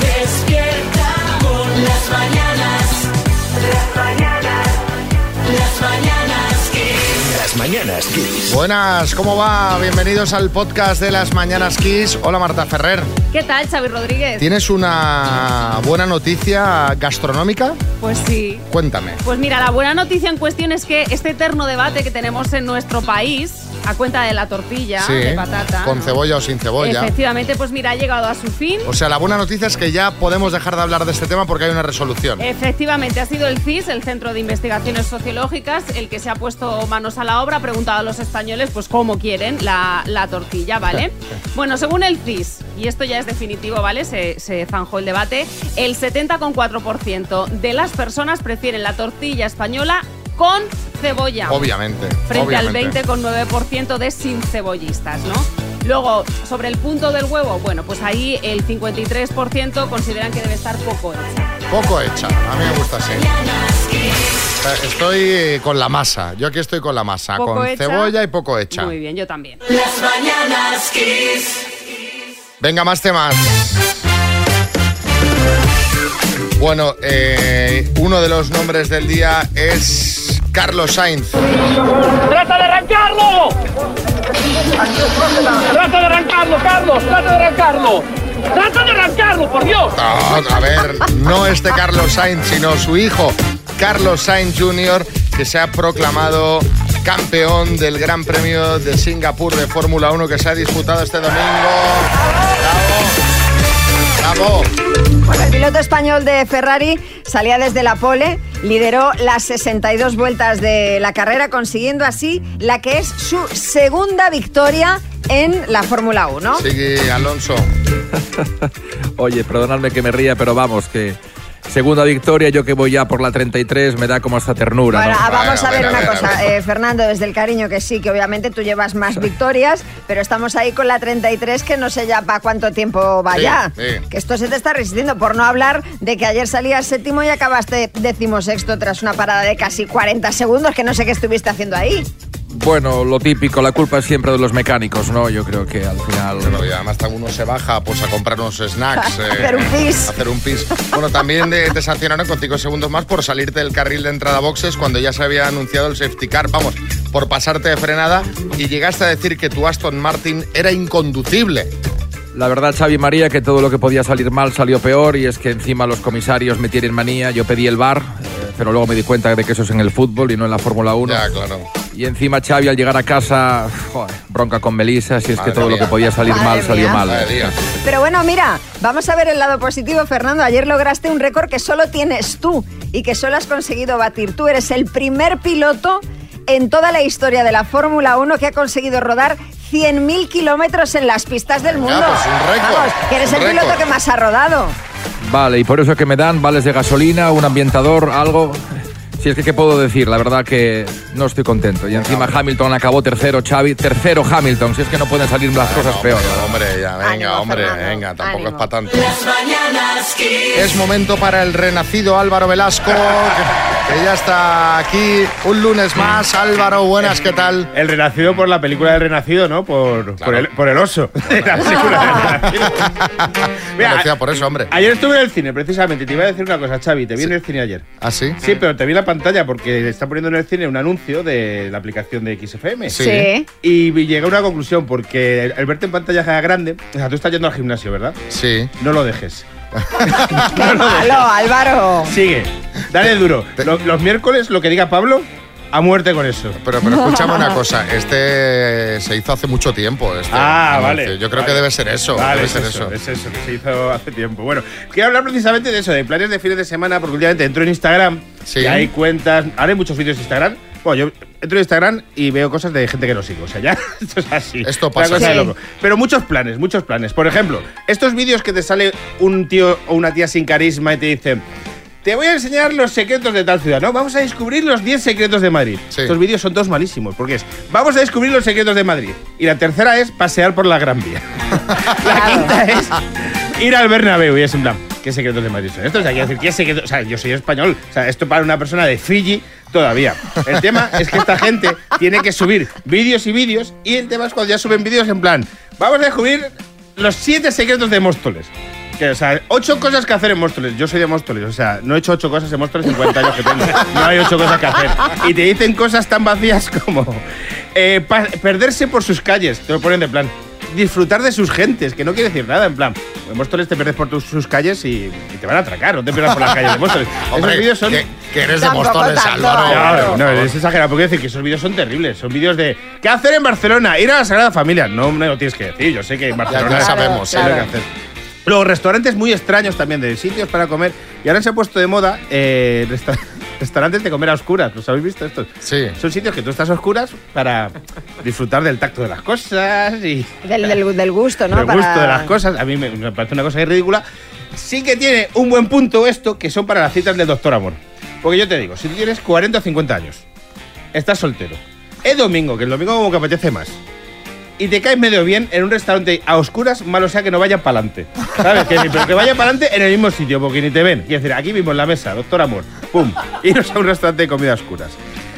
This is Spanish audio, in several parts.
Despierta con las mañanas. Las mañanas. Las mañanas Kiss. Las mañanas Kiss. Buenas, ¿cómo va? Bienvenidos al podcast de las Mañanas Kiss. Hola Marta Ferrer. ¿Qué tal, Xavi Rodríguez? ¿Tienes una buena noticia gastronómica? Pues sí. Cuéntame. Pues mira, la buena noticia en cuestión es que este eterno debate que tenemos en nuestro país, a cuenta de la tortilla Sí, de patata. con ¿no? cebolla o sin cebolla. Efectivamente, pues mira, ha llegado a su fin. O sea, la buena noticia es que ya podemos dejar de hablar de este tema porque hay una resolución. Efectivamente, ha sido el CIS, el Centro de Investigaciones Sociológicas, el que se ha puesto manos a la obra, ha preguntado a los españoles pues cómo quieren la, la tortilla, ¿vale? bueno, según el CIS, y esto ya es definitivo, ¿vale? Se, se zanjó el debate, el 70,4% de las personas prefieren la tortilla española con cebolla. Obviamente. frente obviamente. al 20,9% de sin cebollistas, ¿no? Luego, sobre el punto del huevo, bueno, pues ahí el 53% consideran que debe estar poco hecha. Poco hecha. A mí me gusta así. Sea, Estoy eh, con la masa. Yo aquí estoy con la masa. Poco con hecha. cebolla y poco hecha. Muy bien, yo también. Las mañanas Kiss. Venga, más temas. Bueno, eh, uno de los nombres del día es Carlos Sainz. ¡Trata de arrancarlo! ¡Trata de arrancarlo, Carlos! ¡Trata de arrancarlo! ¡Trata de arrancarlo, por Dios! No, a ver, no este Carlos Sainz, sino su hijo, Carlos Sainz Jr., que se ha proclamado campeón del Gran Premio de Singapur de Fórmula 1 que se ha disputado este domingo. ¡Bravo! ¡Bravo! Bueno, el piloto español de Ferrari salía desde la pole, lideró las 62 vueltas de la carrera, consiguiendo así la que es su segunda victoria en la Fórmula 1. Sigue Alonso. Oye, perdonadme que me ría, pero vamos, que segunda victoria, yo que voy ya por la 33, me da como hasta ternura. Bueno, ¿no? ah, vamos Bueno, a ver a ver, una a ver, cosa, ver. eh, Fernando, desde el cariño que sí, que obviamente tú llevas más victorias, pero estamos ahí con la 33 que no sé ya para cuánto tiempo vaya. Sí, sí. Que esto se te está resistiendo, por no hablar de que ayer salías séptimo y acabaste decimosexto tras una parada de casi 40 segundos, que no sé qué estuviste haciendo ahí. Bueno, lo típico, la culpa es siempre de los mecánicos, ¿no? Yo creo que al final... Bueno, y además también uno se baja pues, a comprar unos snacks. eh, Hacer un pis. Hacer un pis. Bueno, también de- te sancionaron con 5 segundos más por salirte del carril de entrada a boxes cuando ya se había anunciado el safety car. Vamos, por pasarte de frenada y llegaste a decir que tu Aston Martin era inconducible. La verdad, Xavi María, que todo lo que podía salir mal salió peor y es que encima los comisarios me tienen manía. Yo pedí el bar, pero luego me di cuenta de que eso es en el fútbol y no en la Fórmula 1. Ya, claro. Y encima Xavi al llegar a casa, joder, bronca con Melissa, si es Madre que todo mía. lo que podía salir Madre mal salió mía. mal. Pero bueno, mira, vamos a ver el lado positivo, Fernando. Ayer lograste un récord que solo tienes tú y que solo has conseguido batir. Tú eres el primer piloto en toda la historia de la Fórmula 1 que ha conseguido rodar 100.000 kilómetros en las pistas del mundo. pues un récord, Vamos, que eres un el piloto que más ha rodado. Vale, y por eso que me dan vales de gasolina, un ambientador, algo. Si es que, ¿qué puedo decir? La verdad que no estoy contento. Y encima Hamilton acabó tercero, Xavi, tercero Hamilton. Si es que no pueden salir las cosas No, peor. Hombre, ya, venga, Ánimo, hombre, Fernando, venga, tampoco ánimo. es para tanto. Es momento para el renacido Álvaro Velasco, que, que ya está aquí un lunes más. Álvaro, buenas, ¿qué tal? El renacido por la película del renacido, ¿no? Por, por, el, por el oso. La película del renacido. Mira, por eso, hombre. Ayer estuve en el cine, precisamente. Te iba a decir una cosa, Xavi. Te vi en el cine ayer. ¿Ah, sí? Sí, pero te vi la pantalla porque está poniendo en el cine un anuncio de la aplicación de XFM. Sí. Y llegué a una conclusión, porque el verte en pantalla grande, o sea, tú estás yendo al gimnasio, ¿verdad? Sí. No lo dejes. ¡Qué malo, Álvaro! Sigue, dale duro. Lo- los miércoles, lo que diga Pablo, a muerte con eso. Pero, pero escúchame una cosa, este se hizo hace mucho tiempo. Este Ah, anuncio. vale. Yo creo que debe ser eso. Vale, debe es ser eso, eso. es eso, que se hizo hace tiempo. Bueno, quiero hablar precisamente de eso, de planes de fines de semana, porque últimamente entro en Instagram Sí. y hay cuentas. Ahora hay muchos vídeos de Instagram. Bueno, yo entro en Instagram y veo cosas de gente que no sigo. O sea, ya, esto es así. Esto pasa. Sí. loco. Pero muchos planes, muchos planes. Por ejemplo, estos vídeos que te sale un tío o una tía sin carisma y te dicen. Te voy a enseñar los secretos de tal ciudad, ¿no? Vamos a descubrir los 10 secretos de Madrid. Sí. Estos vídeos son todos malísimos, porque es, vamos a descubrir los secretos de Madrid. Y la tercera es pasear por la Gran Vía. la quinta es ir al Bernabéu y es en plan, ¿qué secretos de Madrid son estos? O sea, quiero decir, ¿qué secretos? O sea, yo soy español. O sea, esto para una persona de Fiji, todavía. El tema es que esta gente tiene que subir vídeos y vídeos y el tema es cuando ya suben vídeos en plan, vamos a descubrir los siete secretos de Móstoles. Que, o sea, ocho cosas que hacer en Móstoles. Yo soy de Móstoles, o sea, no he hecho ocho cosas en Móstoles en 50 años que tengo. No hay ocho cosas que hacer. Y te dicen cosas tan vacías como eh, perderse por sus calles. Te lo ponen de plan. Disfrutar de sus gentes, que no quiere decir nada, en plan. En Móstoles te pierdes por tus- sus calles y, y te van a atracar, no te pierdas por las calles de Móstoles. Hombre, Esos vídeos son. que, que eres de Móstoles. Álvaro. No, no, es exagerado, porque decir que esos vídeos son terribles. Son vídeos de ¿qué hacer en Barcelona? Ir a la Sagrada Familia. No me lo tienes que decir, yo sé que en Barcelona ya sabemos, es lo claro. que hacer. Luego, restaurantes muy extraños también, de sitios para comer. Y ahora se ha puesto de moda eh, resta- restaurantes de comer a oscuras. ¿Los habéis visto estos? Sí. Son sitios que tú estás a oscuras para disfrutar del tacto de las cosas y Del, del- del gusto, ¿no? del Para- gusto de las cosas. A mí me, me parece una cosa ridícula. Sí que tiene un buen punto esto, que son para las citas del doctor Amor. Porque yo te digo, si tú tienes 40 o 50 años, estás soltero, es domingo, que el domingo como que apetece más, y te caes medio bien en un restaurante a oscuras, malo sea que no vayan para adelante. ¿Sabes? Que, pero que vayan para adelante en el mismo sitio, porque ni te ven. Quiero decir, aquí mismo en la mesa, doctor Amor, pum, iros a un restaurante de comida a oscuras.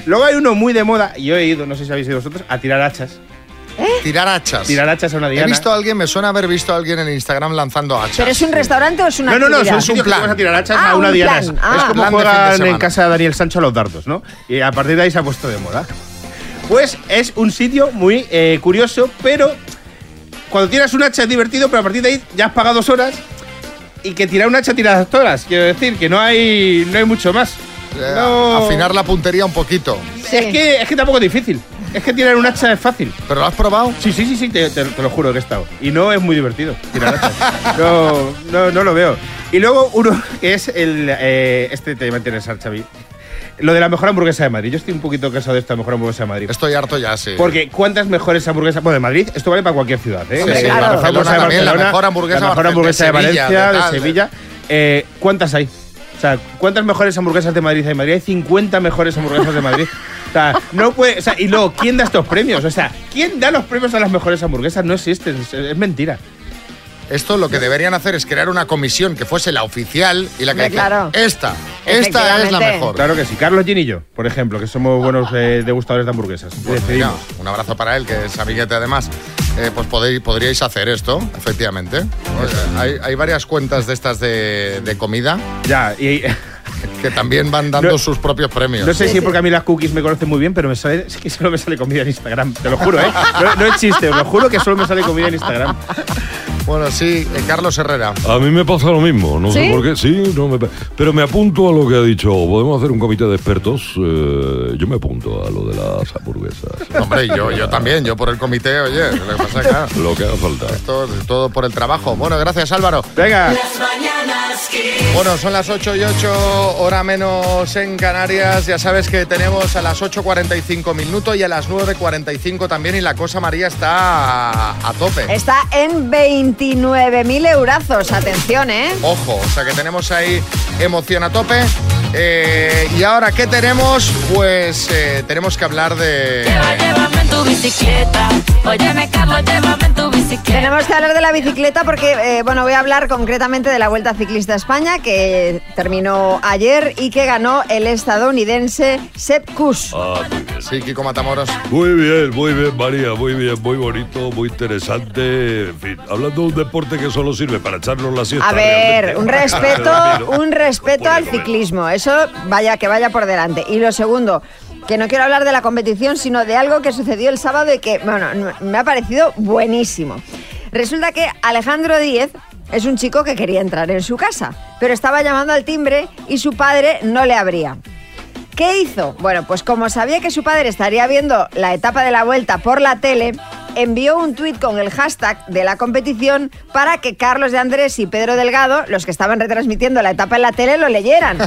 Luego hay uno muy de moda, y yo he ido, no sé si habéis ido vosotros, a tirar hachas. Tirar hachas. Tirar hachas a una He diana. visto a alguien, me suena haber visto a alguien en Instagram lanzando hachas. ¿Pero es un restaurante o es una No, no, no, actividad? sitios que plan. vas a tirar hachas Ah, a una un diana. plan. Es Ah. como de juegan en casa de Daniel Sancho a los dardos, ¿no? Y a partir de ahí se ha puesto de moda. Pues es un sitio muy eh, curioso, pero cuando tiras un hacha es divertido, pero a partir de ahí ya has pagado dos horas y que tirar un hacha tiras dos horas. Quiero decir que no hay, no hay mucho más. Eh, No. Afinar la puntería un poquito. Sí. Es, que, es que tampoco es difícil. Es que tirar un hacha es fácil. ¿Pero lo has probado? Sí, sí, sí, sí, te, te- te lo juro que he estado. Y no es muy divertido tirar hachas. No, no, no lo veo. Y luego uno que es el. eh, este te va a interesar, Xavi. Lo de la mejor hamburguesa de Madrid. Yo estoy un poquito cansado de esta mejor hamburguesa de Madrid. Estoy harto ya, sí. Porque ¿cuántas mejores hamburguesas? Bueno, de Madrid, esto vale para cualquier ciudad, ¿eh? Sí, sí, la claro. mejor hamburguesa de también, la Barcelona, mejor hamburguesa la mejor de hamburguesa de, Sevilla, Valencia, de de, tal, de- Sevilla. Eh, ¿Cuántas hay? O sea, ¿cuántas mejores hamburguesas de Madrid hay en Madrid? Hay 50 mejores hamburguesas de Madrid. O sea, no puede. O sea, y luego, ¿quién da estos premios? O sea, ¿quién da los premios a las mejores hamburguesas? No existen, es, es mentira. Esto lo que deberían hacer es crear una comisión que fuese la oficial y la que claro. esta, esta es la mejor. Claro que sí. Carlos Gin y yo, por ejemplo, que somos buenos eh, degustadores de hamburguesas. Pues mira, un abrazo para él, que es amiguete además. Eh, pues podéis, podríais hacer esto, efectivamente. Pues, eh, hay, hay varias cuentas de estas de, de comida Ya, y. que también van dando No- sus propios premios. No sé si porque a mí las cookies me conocen muy bien, pero me sale, es que solo me sale comida en Instagram. Te lo juro, ¿eh? No, no es chiste, os lo juro que solo me sale comida en Instagram. Bueno, sí, eh, Carlos Herrera. A mí me pasa lo mismo, no ¿Sí? sé por qué. Sí, no me pero me apunto a lo que ha dicho. Podemos hacer un comité de expertos. eh, yo me apunto a lo de las hamburguesas. Hombre, yo, yo también, yo por el comité, oye, lo que pasa claro, lo que haga falta. esto es todo por el trabajo. Bueno, gracias Álvaro. Venga. Las mañanas Kiss. Bueno, son las 8 y 8, hora menos en Canarias. Ya sabes que tenemos a las 8.45 minutos y a las 9.45 también. Y la cosa, María, está a, a tope. Está en 29.000 eurazos. Atención, ¿eh? Ojo, o sea que tenemos ahí emoción a tope. Eh, y ahora, ¿qué tenemos? Pues eh, tenemos que hablar de... Lleva, llévame en tu bicicleta. Óyeme, Carlos, bicicleta. Tenemos que hablar de la bicicleta porque, eh, bueno, voy a hablar concretamente de la Vuelta Ciclista a España que terminó ayer y que ganó el estadounidense Sepp Kuss. Ah, muy bien. Sí, Kiko Matamoros. Muy bien, muy bien, María, muy bien, muy bonito, muy interesante. En fin, hablando de un deporte que solo sirve para echarnos la siesta. A ver, realmente. un respeto, un respeto no al comer. ciclismo. Eso vaya que vaya por delante. Y lo segundo, que no quiero hablar de la competición, sino de algo que sucedió el sábado y que, bueno, no- me ha parecido buenísimo. Resulta que Alejandro Díez es un chico que quería entrar en su casa, pero estaba llamando al timbre y su padre no le abría. ¿Qué hizo? Bueno, pues como sabía que su padre estaría viendo la etapa de la vuelta por la tele, envió un tuit con el hashtag de la competición para que Carlos de Andrés y Pedro Delgado, los que estaban retransmitiendo la etapa en la tele, lo leyeran.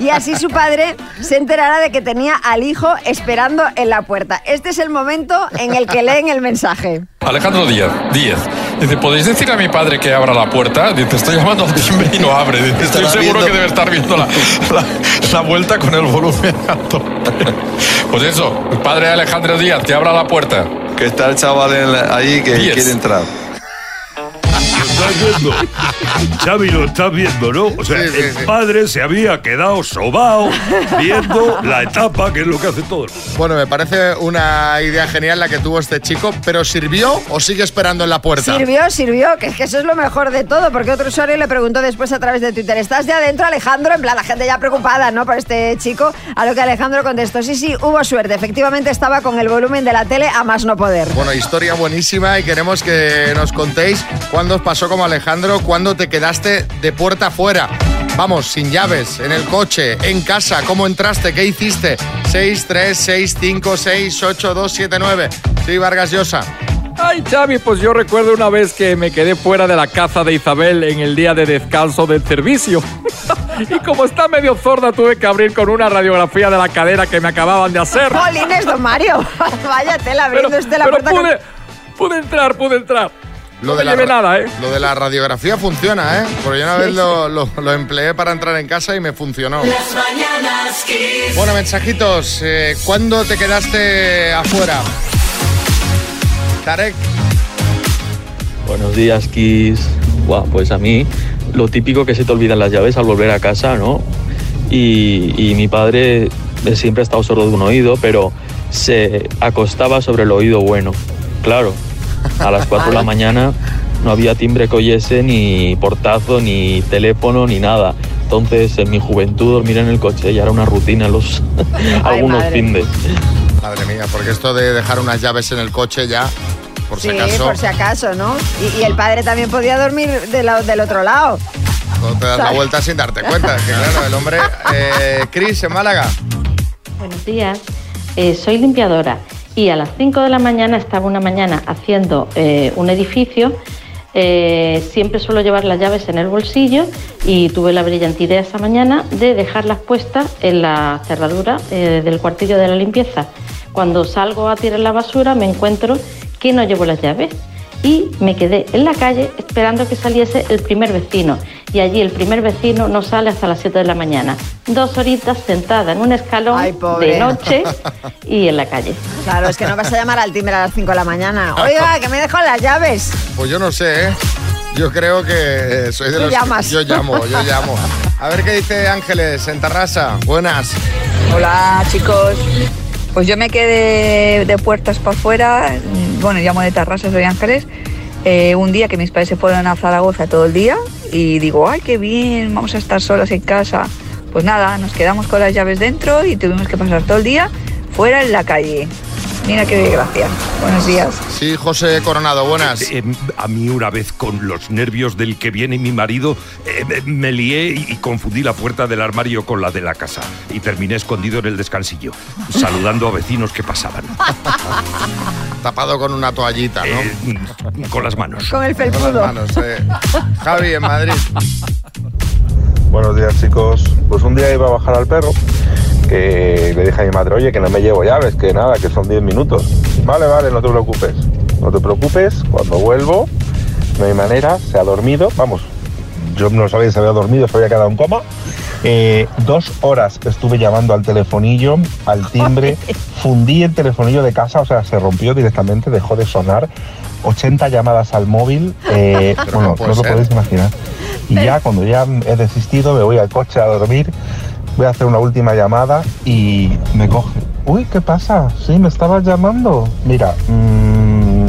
Y así su padre se enterara de que tenía al hijo esperando en la puerta. Este es el momento en el que leen el mensaje. Alejandro Díaz, Díez. Dice, ¿podéis decir a mi padre que abra la puerta? Dice, estoy llamando al timbre y no abre. Dice, estoy seguro viendo- que debe estar viendo la, la- la vuelta con el volumen alto. Pues eso, el padre de Alejandro Díaz, que abra la puerta. Que está el chaval en la- ahí que quiere entrar. Estás viendo. Xavi, lo estás viendo, ¿no? O sea, Sí, sí, el sí. padre se había quedado sobao viendo la etapa, que es lo que hace todo. Bueno, me parece una idea genial la que tuvo este chico, pero ¿sirvió o sigue esperando en la puerta? Sirvió, sirvió, que es que eso es lo mejor de todo, porque otro usuario le preguntó después a través de Twitter, ¿estás ya dentro, Alejandro? En plan, la gente ya preocupada, ¿no? Por este chico, a lo que Alejandro contestó, sí, sí, hubo suerte, efectivamente estaba con el volumen de la tele a más no poder. Bueno, historia buenísima y queremos que nos contéis cuándo os pasó como Alejandro, cuándo te quedaste de puerta afuera. Vamos, sin llaves, en el coche, en casa, ¿cómo entraste? ¿Qué hiciste? 6, 3, 6, 5, 6, 8, 2, 7, 9. Sí, Vargas Llosa. Ay, Xavi, pues yo recuerdo una vez que me quedé fuera de la casa de Isabel en el día de descanso del servicio. y como está medio sorda, tuve que abrir con una radiografía de la cadera que me acababan de hacer. Jolines, don Mario, vaya tela, Pero, abriendo usted la pero puerta con- pude, pude entrar, pude entrar. No me la nada, ¿eh? Lo de la radiografía funciona, ¿eh? Porque yo una vez lo, lo- lo empleé para entrar en casa y me funcionó. Las mañanas Kiss. Bueno, mensajitos. eh, ¿Cuándo te quedaste afuera? Tarek. Buenos días, Kiss. Buah, pues a mí lo típico que se te olvidan las llaves al volver a casa, ¿no? Y, y mi padre eh, siempre ha estado sordo de un oído, pero se acostaba sobre el oído bueno. Claro, a las 4 de la mañana no había timbre que oyese, ni portazo, ni teléfono, ni nada. Entonces, en mi juventud, dormir en el coche ya era una rutina los algunos madre. findes. Madre mía, porque esto de dejar unas llaves en el coche ya, por si Sí, acaso, por si acaso, ¿no? Y, y el padre también podía dormir de la- del otro lado. no te das la vuelta sin darte cuenta. Que claro, el hombre. Eh, Cris, en Málaga. Buenos días, Eh, soy limpiadora y a las 5 de la mañana estaba una mañana haciendo eh, un edificio. Eh, siempre suelo llevar las llaves en el bolsillo y tuve la brillante idea esa mañana de dejarlas puestas en la cerradura eh, del cuartillo de la limpieza. Cuando salgo a tirar la basura me encuentro que no llevo las llaves y me quedé en la calle esperando que saliese el primer vecino. Y allí el primer vecino no sale hasta las 7 de la mañana. Dos horitas sentada en un escalón Ay, de noche y en la calle. Claro, es que no vas a llamar al timbre a las 5 de la mañana. Oiga, que me dejo las llaves. Pues yo no sé, ¿eh? Yo creo que soy de los. llamas. Yo llamo, yo llamo. A ver qué dice Ángeles en Tarrasa. Buenas. Hola chicos. Pues yo me quedé de puertas para afuera, bueno, llamo de Tarrasa, soy Ángeles, eh, un día que mis padres se fueron a Zaragoza todo el día y digo, ay, qué bien, vamos a estar solas en casa. Pues nada, nos quedamos con las llaves dentro y tuvimos que pasar todo el día fuera en la calle. Mira qué desgracia. Buenos días. Sí, José Coronado, buenas. Eh, a mí una vez con los nervios del que viene mi marido eh, me- me lié y, y confundí la puerta del armario con la de la casa y terminé escondido en el descansillo, saludando a vecinos que pasaban. Tapado con una toallita, ¿no? Eh, con las manos. Con el Con las felpudo. manos, eh. Javi, en Madrid. Buenos días chicos. Pues un día iba a bajar al perro que le dije a mi madre, oye, que no me llevo llaves, que nada, que son 10 minutos. Vale, vale, no te preocupes. No te preocupes, cuando vuelvo, no hay manera, se ha dormido, vamos, yo no sabía si había dormido, se había quedado en coma. Eh, dos horas estuve llamando al telefonillo, al timbre, fundí el telefonillo de casa, o sea, se rompió directamente, dejó de sonar. 80 llamadas al móvil, eh, bueno, no no, lo podéis imaginar. Y ya cuando ya he desistido, me voy al coche a dormir, voy a hacer una última llamada y me coge. Uy, ¿qué pasa? Sí, me estabas llamando. Mira, mm,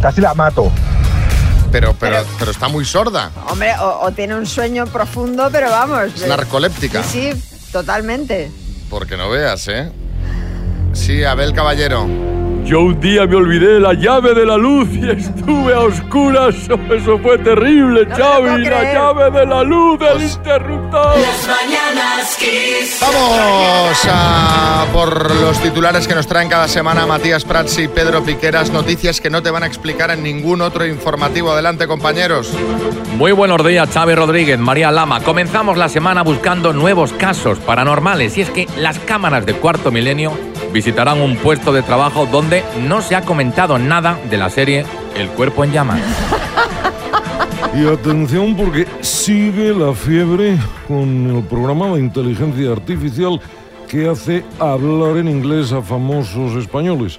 casi la mato. Pero, pero, pero está muy sorda. Hombre, o, o tiene un sueño profundo, pero vamos. Es narcoléptica. Sí, sí, totalmente. Porque no veas, ¿eh? Sí, Abel Caballero. Yo un día me olvidé la llave de la luz y estuve a oscuras. Eso fue terrible, No Xavi. La llave de la luz del interruptor. Las mañanas Kiss. Vamos a por los titulares que nos traen cada semana Matías Prats y Pedro Piqueras. Noticias que no te van a explicar en ningún otro informativo. Adelante, compañeros. Muy buenos días, Xavi Rodríguez, María Lama. Comenzamos la semana buscando nuevos casos paranormales y es que las cámaras de Cuarto Milenio visitarán un puesto de trabajo donde no se ha comentado nada de la serie El cuerpo en llamas. Y atención porque sigue la fiebre con el programa de inteligencia artificial que hace hablar en inglés a famosos españoles.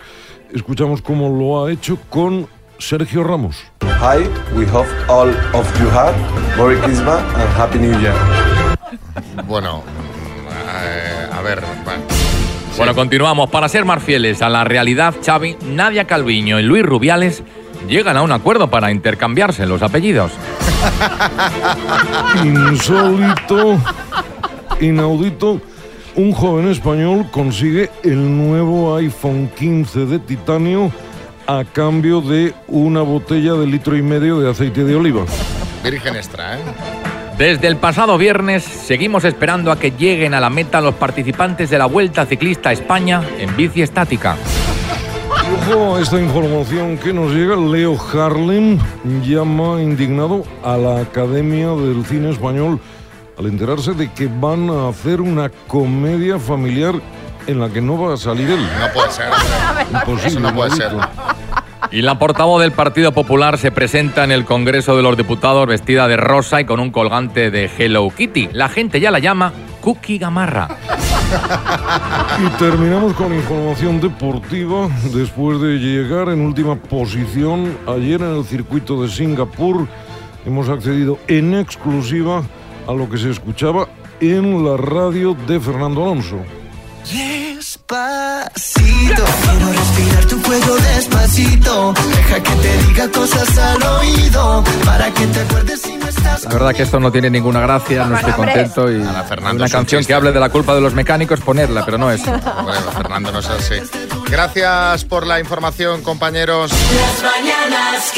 Escuchamos cómo lo ha hecho con Sergio Ramos. Hi, we hope all of you have Merry Christmas and Happy New Year. Bueno, eh, a ver, bueno. Bueno, continuamos. Para ser más fieles a la realidad, Xavi, Nadia Calviño y Luis Rubiales llegan a un acuerdo para intercambiarse los apellidos. Insólito, inaudito, un joven español consigue el nuevo iPhone 15 de titanio a cambio de una botella de litro y medio de aceite de oliva. Virgen extra, ¿eh? Desde el pasado viernes seguimos esperando a que lleguen a la meta los participantes de la Vuelta Ciclista a España en bici estática. Ojo a esta información que nos llega. Leo Harlem llama indignado a la Academia del Cine Español al enterarse de que van a hacer una comedia familiar en la que no va a salir él. No puede ser. Imposible, no puede ser. Y la portavoz del Partido Popular se presenta en el Congreso de los Diputados vestida de rosa y con un colgante de Hello Kitty. La gente ya la llama Cookie Gamarra. Y terminamos con información deportiva. Después de llegar en última posición ayer en el circuito de Singapur, hemos accedido en exclusiva a lo que se escuchaba en la radio de Fernando Alonso. Despacito, quiero respirar tu cuello despacito. Deja que te diga cosas al oído. Para que te acuerdes. La verdad que esto no tiene ninguna gracia, no estoy contento y Fernando, una canción chiste. que hable de la culpa de los mecánicos ponerla, pero no es. Bueno, Fernando, no es así. Gracias por la información, compañeros. Las mañanas.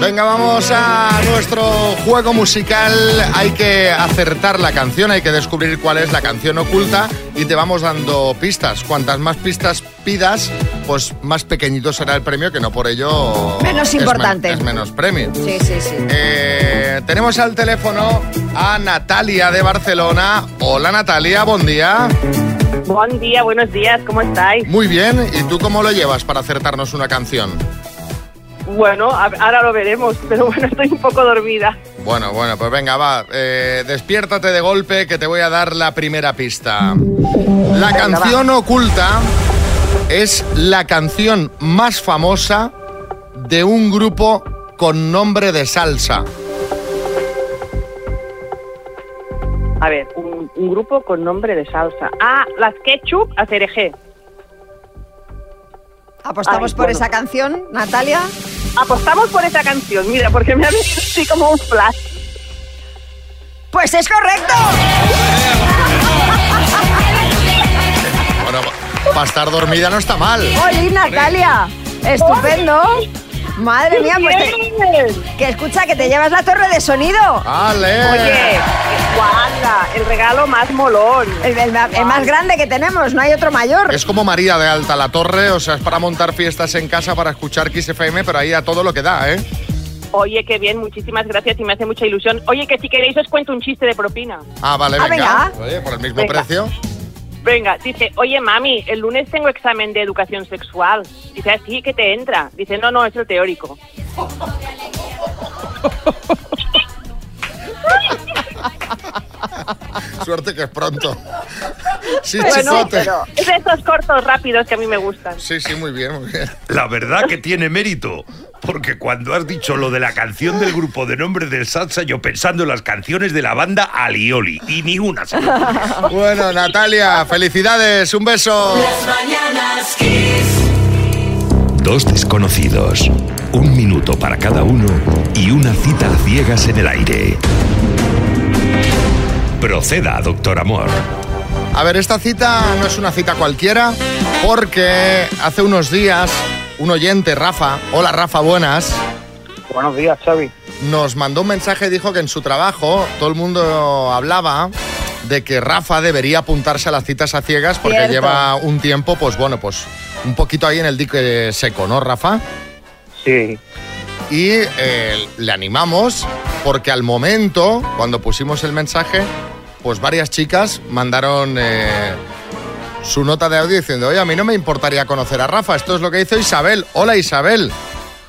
Venga, vamos a nuestro juego musical. Hay que acertar la canción, hay que descubrir cuál es la canción oculta y te vamos dando pistas. Cuantas más pistas pidas, pues más pequeñito será el premio, que no por ello Menos es men- importante. Es, menos premio. Sí, sí, sí. Eh, tenemos al teléfono a Natalia de Barcelona. Hola Natalia, buen día. Buen día, buenos días, ¿cómo estáis? Muy bien, ¿y tú cómo lo llevas para acertarnos una canción? Bueno, ahora lo veremos, pero bueno, estoy un poco dormida. Bueno, bueno, pues venga, va. eh, despiértate de golpe que te voy a dar la primera pista. La canción oculta es la canción más famosa de un grupo con nombre de salsa. A ver, un, un grupo con nombre de salsa. Ah, las Ketchup a cereje. ¿Apostamos Ay, por bueno. esa canción, Natalia? Apostamos por esa canción, mira, porque me ha venido así como un flash. Pues es correcto. Para estar dormida no está mal. ¡Oli, Natalia! Estupendo. Madre mía, pues te- que escucha que te llevas la torre de sonido. ¡Ale! Oye, guarda, el regalo más molón. El, el- el más grande que tenemos, no hay otro mayor. Es como María de Alta la Torre, o sea, es para montar fiestas en casa, para escuchar Kiss FM, pero ahí a todo lo que da, ¿eh? Oye, qué bien, muchísimas gracias y me hace mucha ilusión. Oye, que si queréis os cuento un chiste de propina. Ah, vale, Ah, venga. venga. Oye, por el mismo Venga. precio. Venga, dice, oye mami, el lunes tengo examen de educación sexual. Dice, así que te entra. Dice, no, no, es el teórico. Suerte que es pronto. Sí, bueno, pero es de estos cortos rápidos que a mí me gustan. Sí, sí, muy bien, muy bien. La verdad que tiene mérito, porque cuando has dicho lo de la canción del grupo de nombre del salsa, yo pensando en las canciones de la banda Alioli, y ni una. Bueno, Natalia, felicidades, un beso. Las mañanas Kiss. Dos desconocidos, un minuto para cada uno y una cita a ciegas en el aire. Proceda, doctor Amor. A ver, esta cita no es una cita cualquiera, porque hace unos días un oyente, Rafa, hola Rafa, buenas. Buenos días, Xavi. Nos mandó un mensaje y dijo que en su trabajo todo el mundo hablaba de que Rafa debería apuntarse a las citas a ciegas porque Cierto. lleva un tiempo, pues bueno, pues un poquito ahí en el dique seco, ¿no, Rafa? Sí. Y eh, le animamos porque al momento, cuando pusimos el mensaje, pues varias chicas mandaron eh, su nota de audio diciendo, oye, a mí no me importaría conocer a Rafa. Esto es lo que hizo Isabel. Hola Isabel.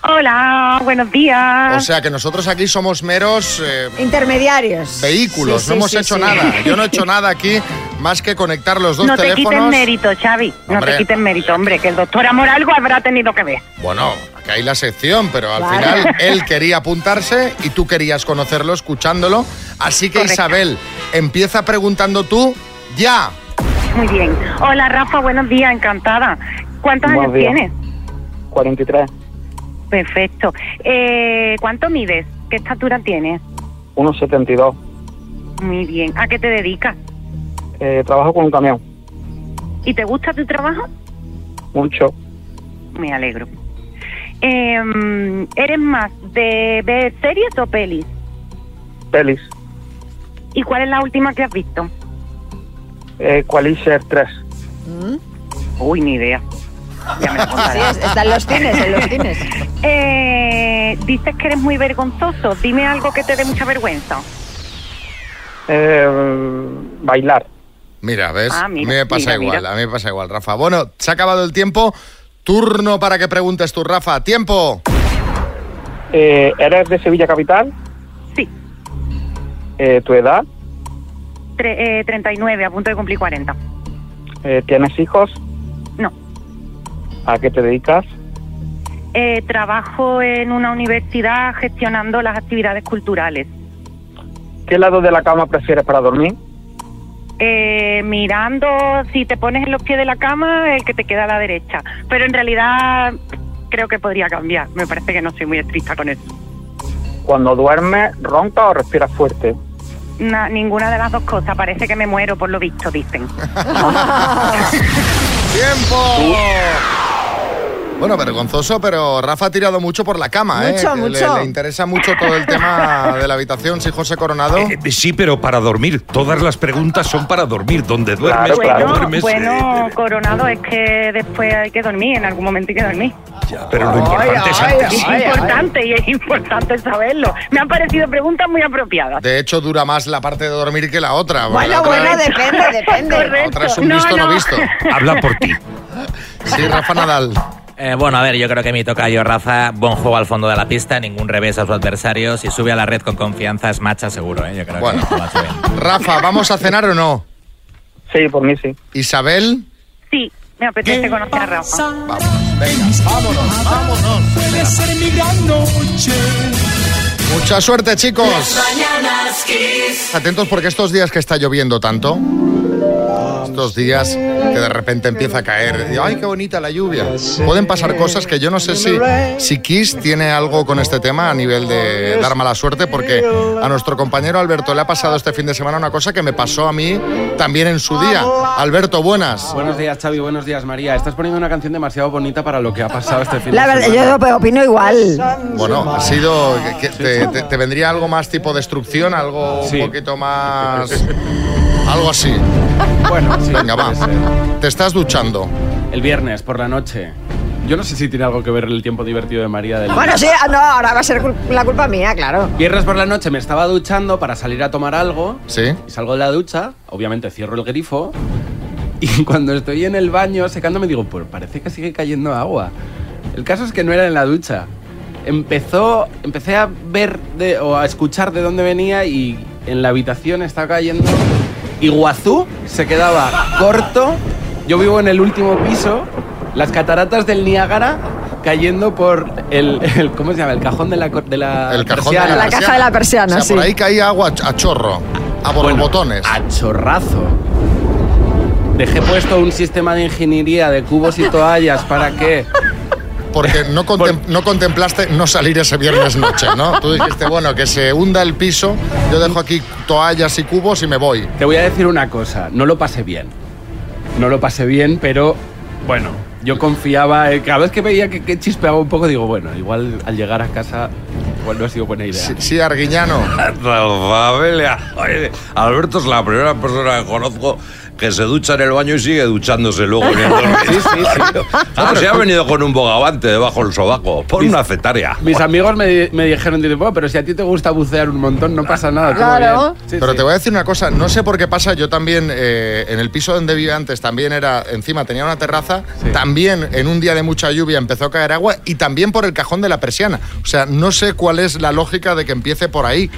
Hola, buenos días. O sea que nosotros aquí somos meros eh, Intermediarios. vehículos, Sí, no hemos sí, hecho nada. Yo no he hecho nada aquí más que conectar los dos no te teléfonos. quites mérito, Xavi. No te quites mérito, hombre, que el doctor Amor algo habrá tenido que ver. Bueno, acá hay la sección, pero al Claro. final él quería apuntarse y tú querías conocerlo escuchándolo. Así que Correcto. Isabel, empieza preguntando tú ya. Muy bien. Hola, Rafa, buenos días, encantada. ¿Cuántos Buenos años días. tienes? 43, Perfecto. Eh, ¿Cuánto mides? ¿Qué estatura tienes? 1,72. Muy bien. ¿A qué te dedicas? Eh, trabajo con un camión. ¿Y te gusta tu trabajo? Mucho. Me alegro. Eh, ¿Eres más de ver series o pelis? Pelis. ¿Y cuál es la última que has visto? Eh, Qualisher 3. Uy, ni idea. Ya me Sí, contarás. es- está en los cines, en los cines. Eh, dices que eres muy vergonzoso. Dime algo que te dé mucha vergüenza. Eh, bailar. Mira, ¿ves? Ah, a mí me pasa mira, igual, mira. a mí me pasa igual, Rafa. Bueno, se ha acabado el tiempo. Turno para que preguntes tú, Rafa. ¡Tiempo! Eh, ¿Eres de Sevilla Capital? Sí. Eh, ¿Tu edad? Tre- eh, 39, a punto de cumplir 40. Eh, ¿Tienes hijos? No. ¿A qué te dedicas? Eh, trabajo en una universidad gestionando las actividades culturales. ¿Qué lado de la cama prefieres para dormir? Eh, mirando, si te pones en los pies de la cama, el que te queda a la derecha. Pero en realidad creo que podría cambiar. Me parece que no soy muy estricta con eso. Cuando duermes, ¿ronca o respiras fuerte? Na- ninguna de las dos cosas. Parece que me muero por lo visto, dicen. ¡Tiempo! Bueno, vergonzoso, pero Rafa ha tirado mucho por la cama, ¿eh? Mucho, Que mucho. Le, le interesa mucho todo el tema de la habitación, sí, José Coronado. Eh, sí, pero para dormir. Todas las preguntas son para dormir. Donde duermes, bueno, cuando duermes. bueno, Coronado, es que después hay que dormir. En algún momento hay que dormir. Pero lo importante es antes. es importante y es importante saberlo. Me han parecido preguntas muy apropiadas. De hecho, dura más la parte de dormir que la otra. Bueno, la otra- bueno, depende, depende. La otra es un visto no visto. Habla por ti. Sí, Rafa Nadal. Eh, bueno, a ver, yo creo que mi tocayo Rafa, buen juego al fondo de la pista, ningún revés a su adversario. Si sube a la red con confianza es macha seguro, ¿eh? Yo creo Bueno. que lo hace bien. Rafa, ¿vamos a cenar o no? Sí, por mí sí. Isabel. Sí, me apetece conocer a Rafa. Venga, vámonos, vámonos. Puede ser mi gran noche. Mucha suerte, chicos. Atentos porque estos días que está lloviendo tanto, estos días que de repente empieza a caer, y, ay, qué bonita la lluvia. Pueden pasar cosas que yo no sé si, si Kiss tiene algo con este tema a nivel de dar mala suerte, porque a nuestro compañero Alberto le ha pasado este fin de semana una cosa que me pasó a mí también en su día. Alberto, buenas. Buenos días, Xavi. Buenos días, María. Estás poniendo una canción demasiado bonita para lo que ha pasado este fin La de verdad, semana. yo opino igual. Bueno, ha sido. que- que te, te- te vendría algo más tipo destrucción? ¿Algo un poquito más.? Algo así. Bueno, sí, Venga, va. Te estás duchando. El viernes por la noche. Yo no sé si tiene algo que ver el tiempo divertido de María del Bueno, sí, ah, no, ahora va a ser cul- la culpa mía, claro. Viernes por la noche me estaba duchando para salir a tomar algo. Sí. Y salgo de la ducha, obviamente cierro el grifo. Y cuando estoy en el baño secándome digo, pues parece que sigue cayendo agua. El caso es que no era en la ducha. Empezó, empecé a ver de- o a escuchar de dónde venía y en la habitación estaba cayendo. Iguazú se quedaba corto. Yo vivo en el último piso. Las cataratas del Niágara cayendo por el, el- ¿cómo se llama? El cajón de la, cor- de la El cajón persiana. de la, La caja de la persiana, O sea, por ahí caía agua a chorro. A borbotones. A chorrazo. Dejé puesto un sistema de ingeniería de cubos y toallas para que. Porque no, contem- no contemplaste no salir ese viernes noche, ¿no? Tú dijiste, bueno, que se hunda el piso, yo dejo aquí toallas y cubos y me voy. Te voy a decir una cosa, no lo pasé bien. No lo pasé bien, pero bueno, yo confiaba. eh, Cada vez que veía que, que chispeaba un poco, digo, bueno, igual al llegar a casa, igual no ha sido buena idea. Sí, sí, Arguiñano. La familia. Oye, Alberto es la primera persona que conozco que se ducha en el baño y sigue duchándose luego en el dormitorio. Sí, sí, sí. Ah, se ha venido con un bogavante debajo del sobaco. Pon una cetaria. Mis amigos me, me dijeron, bueno, pero si a ti te gusta bucear un montón, no pasa nada. Claro. bien". Sí, Pero sí. te voy a decir una cosa, no sé por qué pasa, yo también eh, en el piso donde vivía antes también era, encima tenía una terraza, también en un día de mucha lluvia empezó a caer agua y también por el cajón de la persiana. O sea, no sé cuál es la lógica de que empiece por ahí.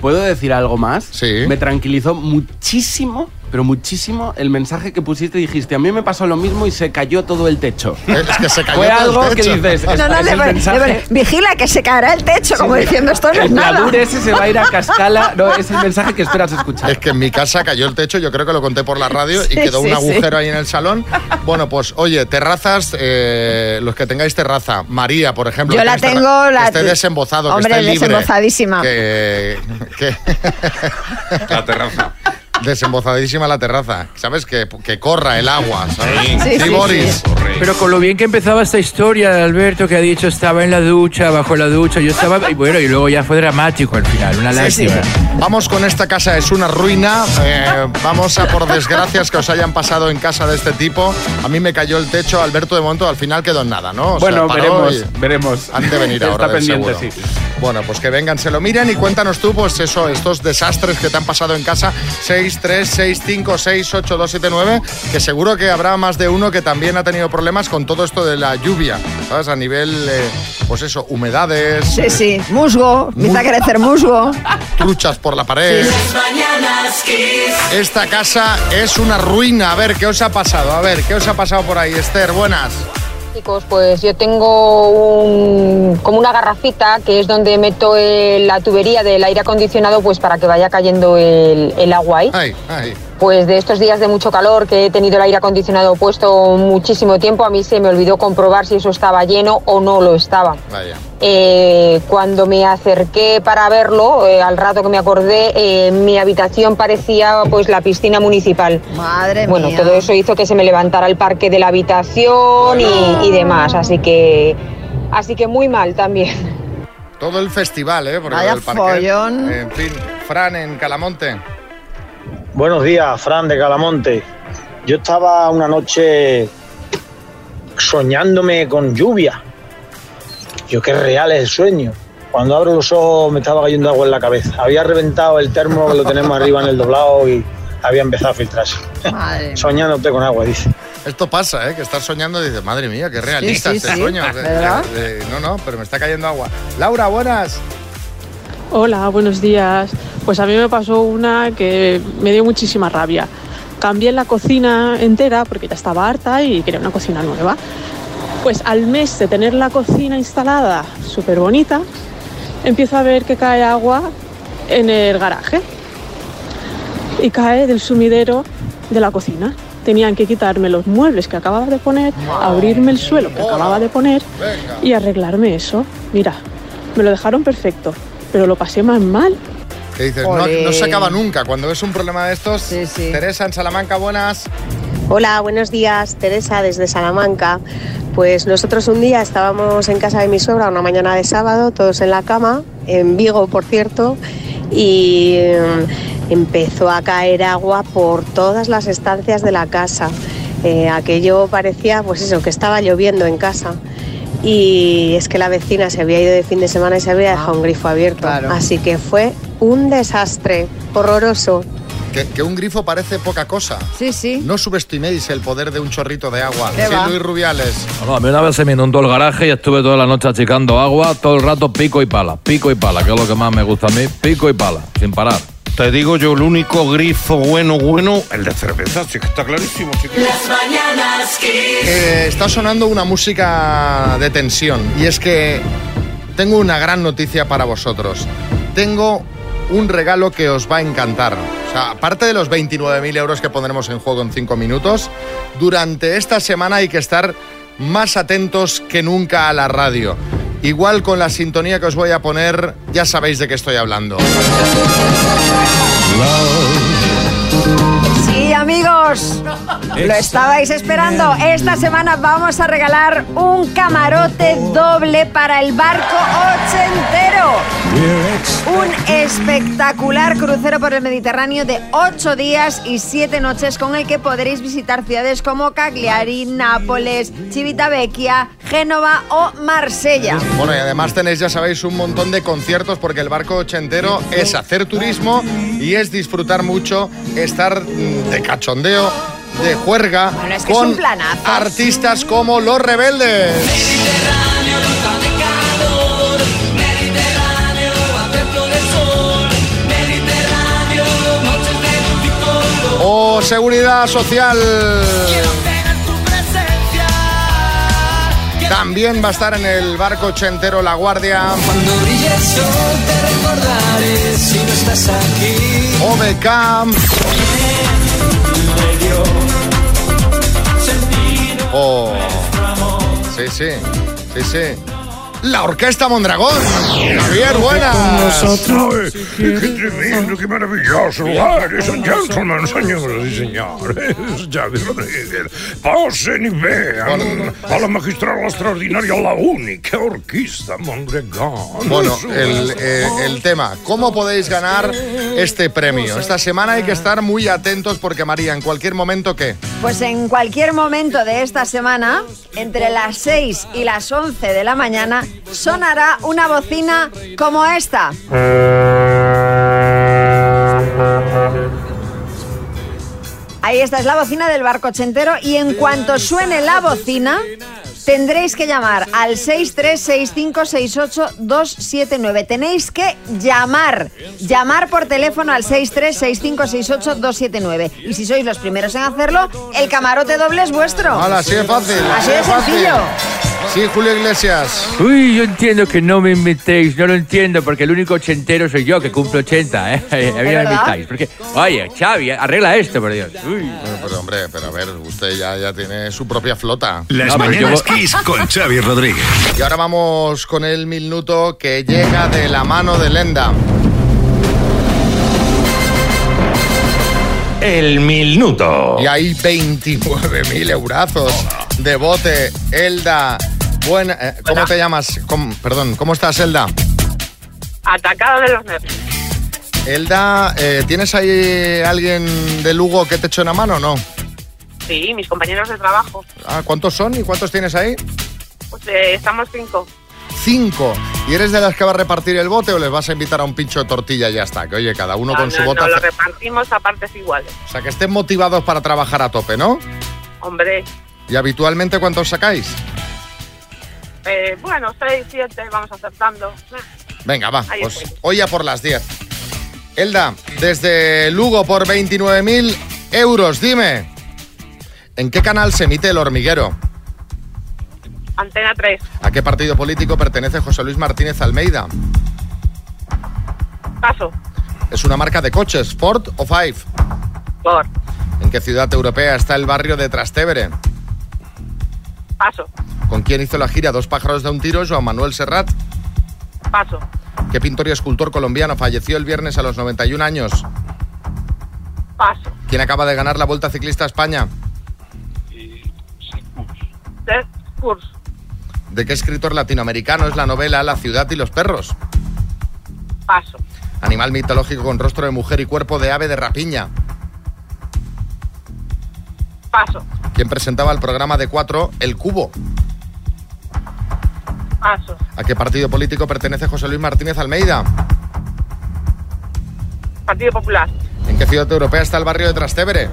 ¿Puedo decir algo más? Sí. Me tranquilizó muchísimo, pero muchísimo, el mensaje que pusiste. Dijiste, a mí me pasó lo mismo y se cayó todo el techo. Es que se cayó Fue todo el algo que techo. dices, es, No, no, es le- el le- mensaje... le- vigila que se caerá el techo, como diciendo esto no es el nada. pladur ese se va a ir a cascala. No, es el mensaje que esperas escuchar. Es que en mi casa cayó el techo, yo creo que lo conté por la radio Sí, y quedó un sí, agujero sí. ahí en el salón. Bueno, pues oye, terrazas, eh, los que tengáis terraza, María, por ejemplo. Yo que la tengo, terra- la- que esté desembozado, Hombre, que esté libre. desembozadísima. Que, que- La terraza. Desembozadísima la terraza. ¿Sabes? Que, que corra el agua, ¿sabes? Sí. Sí, sí, Boris. Pero con lo bien que empezaba esta historia de Alberto, que ha dicho estaba en la ducha, bajo la ducha, yo estaba. Y bueno, y luego ya fue dramático al final, una lástima. Vamos con esta casa, es una ruina. Eh, vamos a por desgracias que os hayan pasado en casa de este tipo. A mí me cayó el techo, Alberto de Monto al final quedó en nada, ¿no? O bueno, veremos, veremos. Han de venir ahora. Está pendiente, seguro. sí. Bueno, pues que vengan, se lo miren y cuéntanos tú, pues eso, estos desastres que te han pasado en casa. 6, 3, 6, 5, 6, 8, 2, 7, 9. Que seguro que habrá más de uno que también ha tenido problemas con todo esto de la lluvia. ¿Sabes? A nivel, eh, pues eso, humedades. Sí, eh, sí, musgo, empieza a crecer musgo. truchas por la pared. Esta casa es una ruina. A ver, ¿qué os ha pasado? A ver, ¿qué os ha pasado por ahí? Esther, buenas. Pues yo tengo un, como una garrafita que es donde meto el- la tubería del aire acondicionado pues para que vaya cayendo el, el agua ahí. Pues de estos días de mucho calor que he tenido el aire acondicionado puesto muchísimo tiempo, a mí se me olvidó comprobar si eso estaba lleno o no lo estaba. Vaya. Eh, cuando me acerqué para verlo, eh, al rato que me acordé, eh, mi habitación parecía pues la piscina municipal. Madre Bueno, mía. todo eso hizo que se me levantara el parque de la habitación y, y demás, así que, así que muy mal también. Todo el festival, ¿eh? Porque Vaya el parque, follón. En fin, Fran, en Calamonte. Buenos días, Fran de Calamonte. Yo estaba una noche soñándome con lluvia. Yo qué real es el sueño. Cuando abro los ojos me estaba cayendo agua en la cabeza. Había reventado el termo que lo tenemos arriba en el doblado y había empezado a filtrarse. Madre. Soñándote con agua, dice. Esto pasa, ¿eh? Que estás soñando y dices, madre mía, qué realista Sí, sí, este sí, sueño. ¿verdad? No, no, pero me está cayendo agua. Laura, buenas. Hola, buenos días. Pues a mí me pasó una que me dio muchísima rabia. Cambié la cocina entera porque ya estaba harta y quería una cocina nueva. Pues al mes de tener la cocina instalada súper bonita, empiezo a ver que cae agua en el garaje y cae del sumidero de la cocina. Tenían que quitarme los muebles que acababa de poner, abrirme el suelo que acababa de poner y arreglarme eso. Mira, me lo dejaron perfecto, pero lo pasé más mal. Que dices, no, no se acaba nunca. Cuando ves un problema de estos, Teresa en Salamanca, buenas. Hola, buenos días, Teresa desde Salamanca. Pues nosotros un día estábamos en casa de mi suegra una mañana de sábado, todos en la cama, en Vigo, por cierto, y mm, empezó a caer agua por todas las estancias de la casa. Eh, aquello parecía, pues eso, que estaba lloviendo en casa. Y es que la vecina se había ido de fin de semana y se había dejado un grifo abierto. Así que fue un desastre, horroroso. Que, que un grifo parece poca cosa. Sí, sí. No subestiméis el poder de un chorrito de agua. ¿Qué Sí, va? Luis Rubiales. No, a mí una vez se me inundó el garaje y estuve toda la noche achicando agua, todo el rato pico y pala, pico y pala, que es lo que más me gusta a mí, pico y pala, sin parar. Te digo yo, el único grifo bueno, bueno, el de cerveza, sí que está clarísimo. sí que- Las mañanas. Eh, está sonando una música de tensión y es que tengo una gran noticia para vosotros. Tengo un regalo que os va a encantar. O sea, aparte de los 29.000 euros que pondremos en juego en 5 minutos, durante esta semana hay que estar más atentos que nunca a la radio. Igual con la sintonía que os voy a poner, ya sabéis de qué estoy hablando. Amigos. Lo estabais esperando. Esta semana vamos a regalar un camarote doble para el barco ochentero. Un espectacular crucero por el Mediterráneo de ocho días y siete noches con el que podréis visitar ciudades como Cagliari, Nápoles, Civitavecchia, Génova o Marsella. Bueno, y además tenéis, ya sabéis, un montón de conciertos porque el barco ochentero es hacer turismo y es disfrutar mucho, estar mm, de cachondeo, de juerga, Bueno, es que es con un planazo. artistas como Los Rebeldes. O Seguridad Social. También va a estar en el barco ochentero La Guardia. Cuando brille el sol te recordaré si no estás aquí. OBK. Oh. Sí, sí, sí, sí. La Orquesta Mondragón. Javier, buenas. Ay, ¡Qué tremendo, qué maravilloso! Ladies and gentlemen, señoras y señores, Javi Rodríguez, pasen y vean a la magistral extraordinaria, la única orquesta Mondragón. Bueno, el, eh, el tema, ¿cómo podéis ganar este premio? Esta semana hay que estar muy atentos porque María, en cualquier momento, ¿qué? Pues en cualquier momento de esta semana, entre las 6 y las 11 de la mañana, sonará una bocina como esta. Ahí está, es la bocina del barco ochentero y en cuanto suene la bocina, tendréis que llamar al 636568279. Tenéis que llamar, llamar por teléfono al 636568279. Y si sois los primeros en hacerlo, el camarote doble es vuestro. Hala, así de fácil. Así de fácil. sencillo. Sí, Julio Iglesias. Uy, yo entiendo que no me invitéis, no lo entiendo, porque el único ochentero soy yo que cumplo 80, ¿eh? A mí me invitáis. Porque, oye, Xavi, arregla esto, por Dios. Uy. Bueno, pero hombre, pero a ver, usted ya, ya tiene su propia flota. Las No, mañanas yo- Kiss con Xavi Rodríguez. Y ahora vamos con el minuto que llega de la mano de Lenda. El minuto. Y hay 29.000 eurazos de bote. Elda, buena, eh, ¿cómo te llamas? ¿Cómo- perdón, ¿cómo estás, Elda? Atacado de los nervios. Elda, eh, ¿tienes ahí alguien de Lugo que te eche una mano o no? Sí, mis compañeros de trabajo. Ah, ¿Cuántos son y cuántos tienes ahí? Pues eh, estamos cinco. Cinco. ¿Y eres de las que va a repartir el bote o les vas a invitar a un pincho de tortilla y ya está? Que oye, cada uno No, con no, su bote. no, lo hace- repartimos a partes iguales. O sea, que estén motivados para trabajar a tope, ¿no? Hombre, ¿Y habitualmente cuántos sacáis? Eh, bueno, seis, siete, vamos acertando. Venga, va, Ahí pues estoy. hoy a por las 10. Elda, desde Lugo por 29.000 euros, dime, ¿en qué canal se emite El Hormiguero? Antena 3, ¿A qué partido político pertenece José Luis Martínez Almeida? paso, ¿Es una marca de coches, Ford o Five? por, ¿En qué ciudad europea está el barrio de Trastevere? Paso, ¿Con quién hizo la gira Dos pájaros de un tiro Joan Manuel Serrat? paso, ¿Qué pintor y escultor colombiano falleció el viernes a los 91 años? paso, ¿Quién acaba de ganar la Vuelta Ciclista a España? ¿De qué escritor latinoamericano es la novela La ciudad y los perros? paso, Animal mitológico con rostro de mujer y cuerpo de ave de rapiña. paso, ¿Quién presentaba el programa de cuatro El Cubo? paso, ¿A qué partido político pertenece José Luis Martínez Almeida? Partido Popular, ¿En qué ciudad europea está el barrio de Trastevere?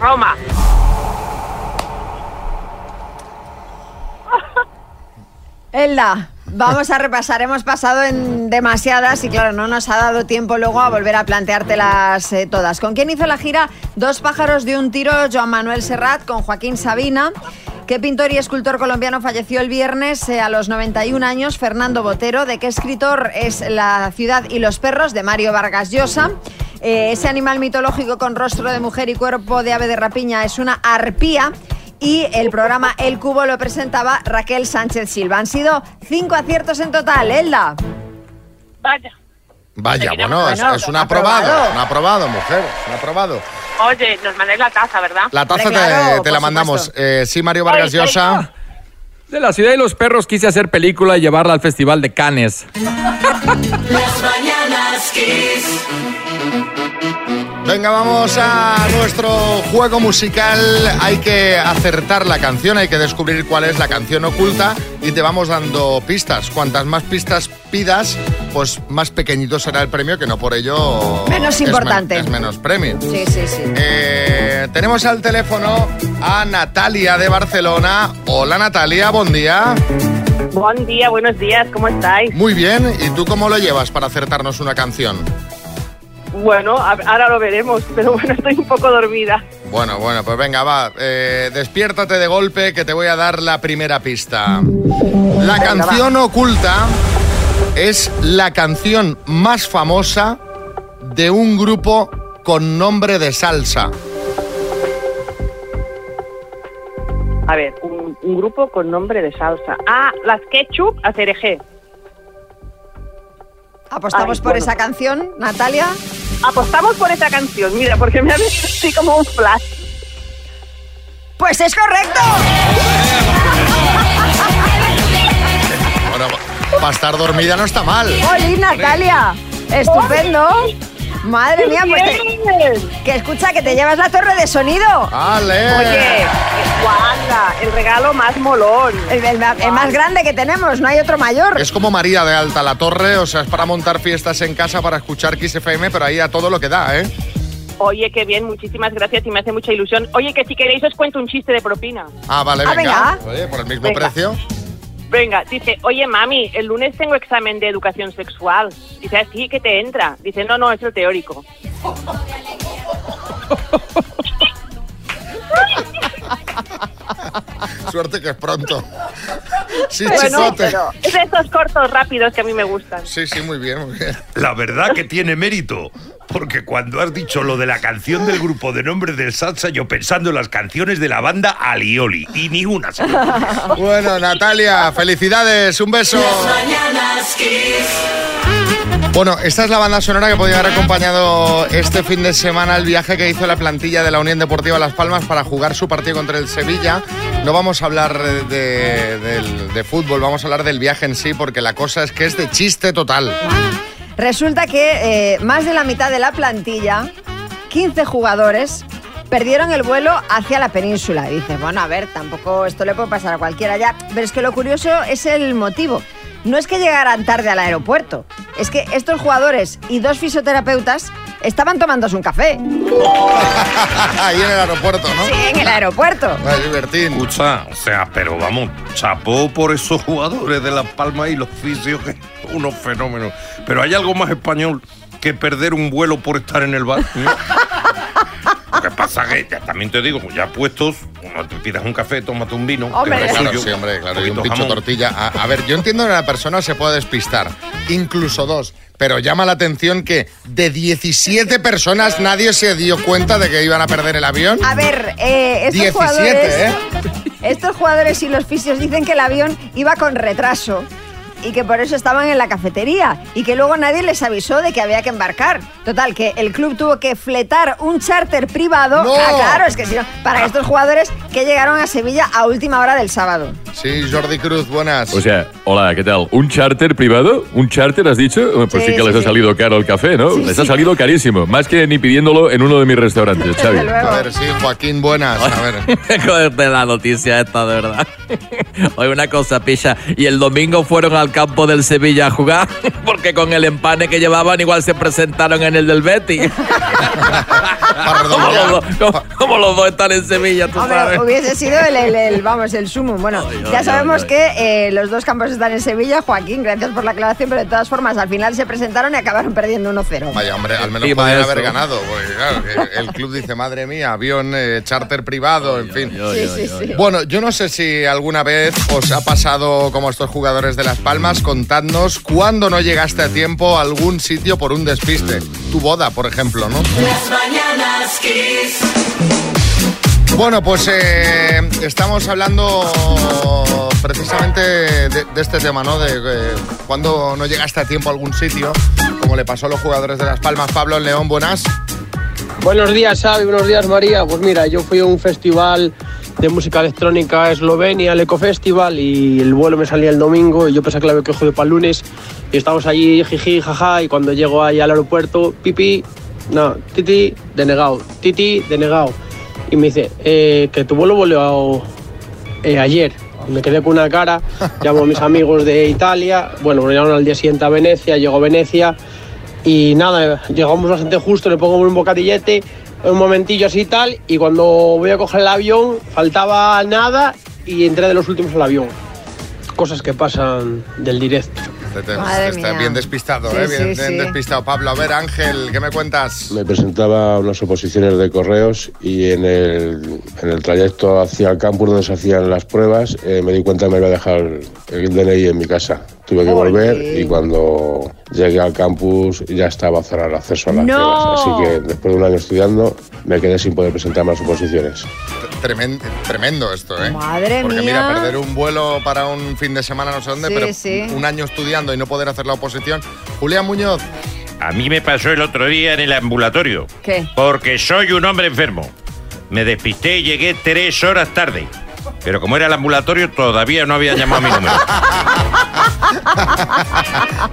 Roma, Elda, vamos a repasar. Hemos pasado en demasiadas y claro, no nos ha dado tiempo luego a volver a planteártelas eh, todas. ¿Con quién hizo la gira Dos pájaros de un tiro? Joan Manuel Serrat con Joaquín Sabina. ¿Qué pintor y escultor colombiano falleció el viernes eh, a los 91 años? Fernando Botero. ¿De qué escritor es La ciudad y los perros? De Mario Vargas Llosa. Eh, ese animal mitológico con rostro de mujer y cuerpo de ave de rapiña es una arpía. Y el programa El Cubo lo presentaba Raquel Sánchez Silva. Han sido cinco aciertos en total, Elda. vaya. Vaya, bueno, es, es un aprobado, aprobado. un aprobado, mujer, un aprobado. Oye, nos mandáis la taza, ¿verdad? La taza Hombre, te, claro, te la mandamos. Eh, sí, Mario Vargas Llosa. De la ciudad de los perros quise hacer película y llevarla al Festival de Cannes. Las mañanas Kiss. Venga, vamos a nuestro juego musical. Hay que acertar la canción, hay que descubrir cuál es la canción oculta y te vamos dando pistas. Cuantas más pistas pidas, pues más pequeñito será el premio, que no por ello Menos es men- importante. es menos premio. Sí, sí, sí. Eh, tenemos al teléfono a Natalia de Barcelona. Hola Natalia, buen día. Buen día, buenos días, ¿cómo estáis? Muy bien, ¿y tú cómo lo llevas para acertarnos una canción? Bueno, ahora lo veremos, pero bueno, estoy un poco dormida. Bueno, bueno, pues venga, va. eh, despiértate de golpe que te voy a dar la primera pista. La canción oculta es la canción más famosa de un grupo con nombre de salsa. A ver, un, un grupo con nombre de salsa. Ah, las Ketchup a cereje. ¿Apostamos Ay, por bueno. esa canción, Natalia? Apostamos por esa canción, mira, porque me ha venido así como un flash. Pues es correcto. Bueno, para estar dormida no está mal. ¡Oli, Natalia! Estupendo. Madre mía, pues te- que escucha que te llevas la torre de sonido. ¡Ale! Oye, regalo más molón. El, el ma- el más grande que tenemos, no hay otro mayor. Es como María de Alta la Torre, o sea, es para montar fiestas en casa para escuchar Kiss FM, pero ahí a todo lo que da, ¿eh? Oye, qué bien, muchísimas gracias y me hace mucha ilusión. Oye, que si queréis os cuento un chiste de propina. Ah, vale, Ah, venga. venga. Oye, por el mismo Venga. precio. Venga, dice, oye mami, el lunes tengo examen de educación sexual. Dice, así que te entra. Dice, no, no, es el teórico. Suerte que es pronto. Sí, bueno, chicote. pero es de estos cortos rápidos que a mí me gustan. Sí, sí, muy bien, muy bien. La verdad que tiene mérito, porque cuando has dicho lo de la canción del grupo de nombre del salsa, yo pensando en las canciones de la banda Alioli, y ni una. se. Bueno, Natalia, felicidades, un beso. Mañanas Kiss. Bueno, esta es la banda sonora que podía haber acompañado este fin de semana el viaje que hizo la plantilla de la Unión Deportiva Las Palmas para jugar su partido contra el Sevilla. No vamos a hablar de, fútbol, vamos a hablar del viaje en sí, porque la cosa es que es de chiste total. Resulta que eh, más de la mitad de la plantilla, 15 jugadores, perdieron el vuelo hacia la península. Dices, bueno, a ver, tampoco esto le puede pasar a cualquiera ya. Pero es que lo curioso es el motivo. No es que llegaran tarde al aeropuerto, es que estos jugadores y dos fisioterapeutas estaban tomándose un café. Ahí en el aeropuerto, ¿no? Sí, en el aeropuerto. Ay, divertín. Escucha, o sea, pero vamos, chapó por esos jugadores de Las Palmas y los fisios, que unos fenómenos. Pero hay algo más español que perder un vuelo por estar en el bar. Lo que pasa que, ya también te digo, ya puestos, uno te pidas un café, tómate un vino. Hombre, claro, suyo, sí, hombre, claro, y un pincho jamón. tortilla. A, a ver, yo entiendo que la persona se puede despistar, incluso dos, pero llama la atención que de 17 personas nadie se dio cuenta de que iban a perder el avión. A ver, eh, estos 17, jugadores, ¿eh? estos jugadores y los fisios dicen que el avión iba con retraso y que por eso estaban en la cafetería y que luego nadie les avisó de que había que embarcar. Total, que el club tuvo que fletar un charter privado. ¡No! Ah, claro, es que si no, para estos jugadores que llegaron a Sevilla a última hora del sábado. Sí, Jordi Cruz, buenas. O sea, hola, ¿qué tal? ¿Un charter privado? ¿Un charter has dicho? Pues sí, Sí, que sí, les ha sí. salido caro el café, ¿no? Sí, les sí. ha salido carísimo, más que ni pidiéndolo en uno de mis restaurantes, Xavi. A ver, sí, Joaquín, buenas. A ver. Joder, la noticia esta, de verdad. Oye, una cosa, picha. Y el domingo fueron al campo del Sevilla a jugar, porque con el empane que llevaban igual se presentaron en el del Betis. como, los dos, como- como los dos están en Sevilla, tú Hombre, sabes. hubiese sido el, el- el, vamos, el sumo. Bueno, ya ay, sabemos ay. que eh, los dos campos están en Sevilla. Joaquín, gracias por la aclaración, pero de todas formas, al final se presentaron y acabaron perdiendo 1-0. Vaya, hombre, al menos podían haber ganado. Porque, claro, el club dice, madre mía, avión, eh, charter privado, en fin. Sí, sí, sí. Bueno, yo no sé si alguna vez os ha pasado como estos jugadores de Las Palmas, contadnos cuándo no llegaste a tiempo a algún sitio por un despiste. Tu boda, por ejemplo, ¿no? Las mañanas Kiss. Bueno, pues eh, estamos hablando precisamente de, de este tema, ¿no? De eh, cuando no llegaste a tiempo a algún sitio, como le pasó a los jugadores de Las Palmas. Pablo León, buenas. Buenos días, Xavi. Buenos días, María. Pues mira, yo fui a un festival de música electrónica Eslovenia, el Eco Festival, y el vuelo me salía el domingo y yo pensaba que la había cogido para el lunes. Y estábamos allí, jiji, jaja, y cuando llego ahí al aeropuerto, pipi, no, titi, denegado, titi, denegado. Y me dice, eh, que tu vuelo volvió eh, ayer. Me quedé con una cara, llamo a mis amigos de Italia, bueno, me al día siguiente a Venecia, llego a Venecia y nada, llegamos bastante justo, le pongo un bocadillete, un momentillo así y tal, y cuando voy a coger el avión faltaba nada y entré de los últimos al avión. Cosas que pasan del directo. Madre está mía. bien despistado, Sí, ¿eh? sí, bien, sí. despistado. Pablo, a ver, Ángel, ¿qué me cuentas? Me presentaba a unas oposiciones de correos y en el, en el trayecto hacia el campus donde se hacían las pruebas eh, me di cuenta que me iba a dejar el DNI en mi casa. Tuve que volver y cuando llegué al campus ya estaba cerrado el acceso a las No. pruebas. Así que después de un año estudiando me quedé sin poder presentarme a las oposiciones. Tremen- tremendo esto, ¿eh? Madre Porque mía. mira, perder un vuelo para un fin de semana no sé dónde, Sí, pero sí. un año estudiando y no poder hacer la oposición. Julián Muñoz. A mí me pasó el otro día en el ambulatorio. ¿Qué? Porque soy un hombre enfermo. Me despisté y llegué tres horas tarde. Pero como era el ambulatorio, todavía no había llamado a mi número.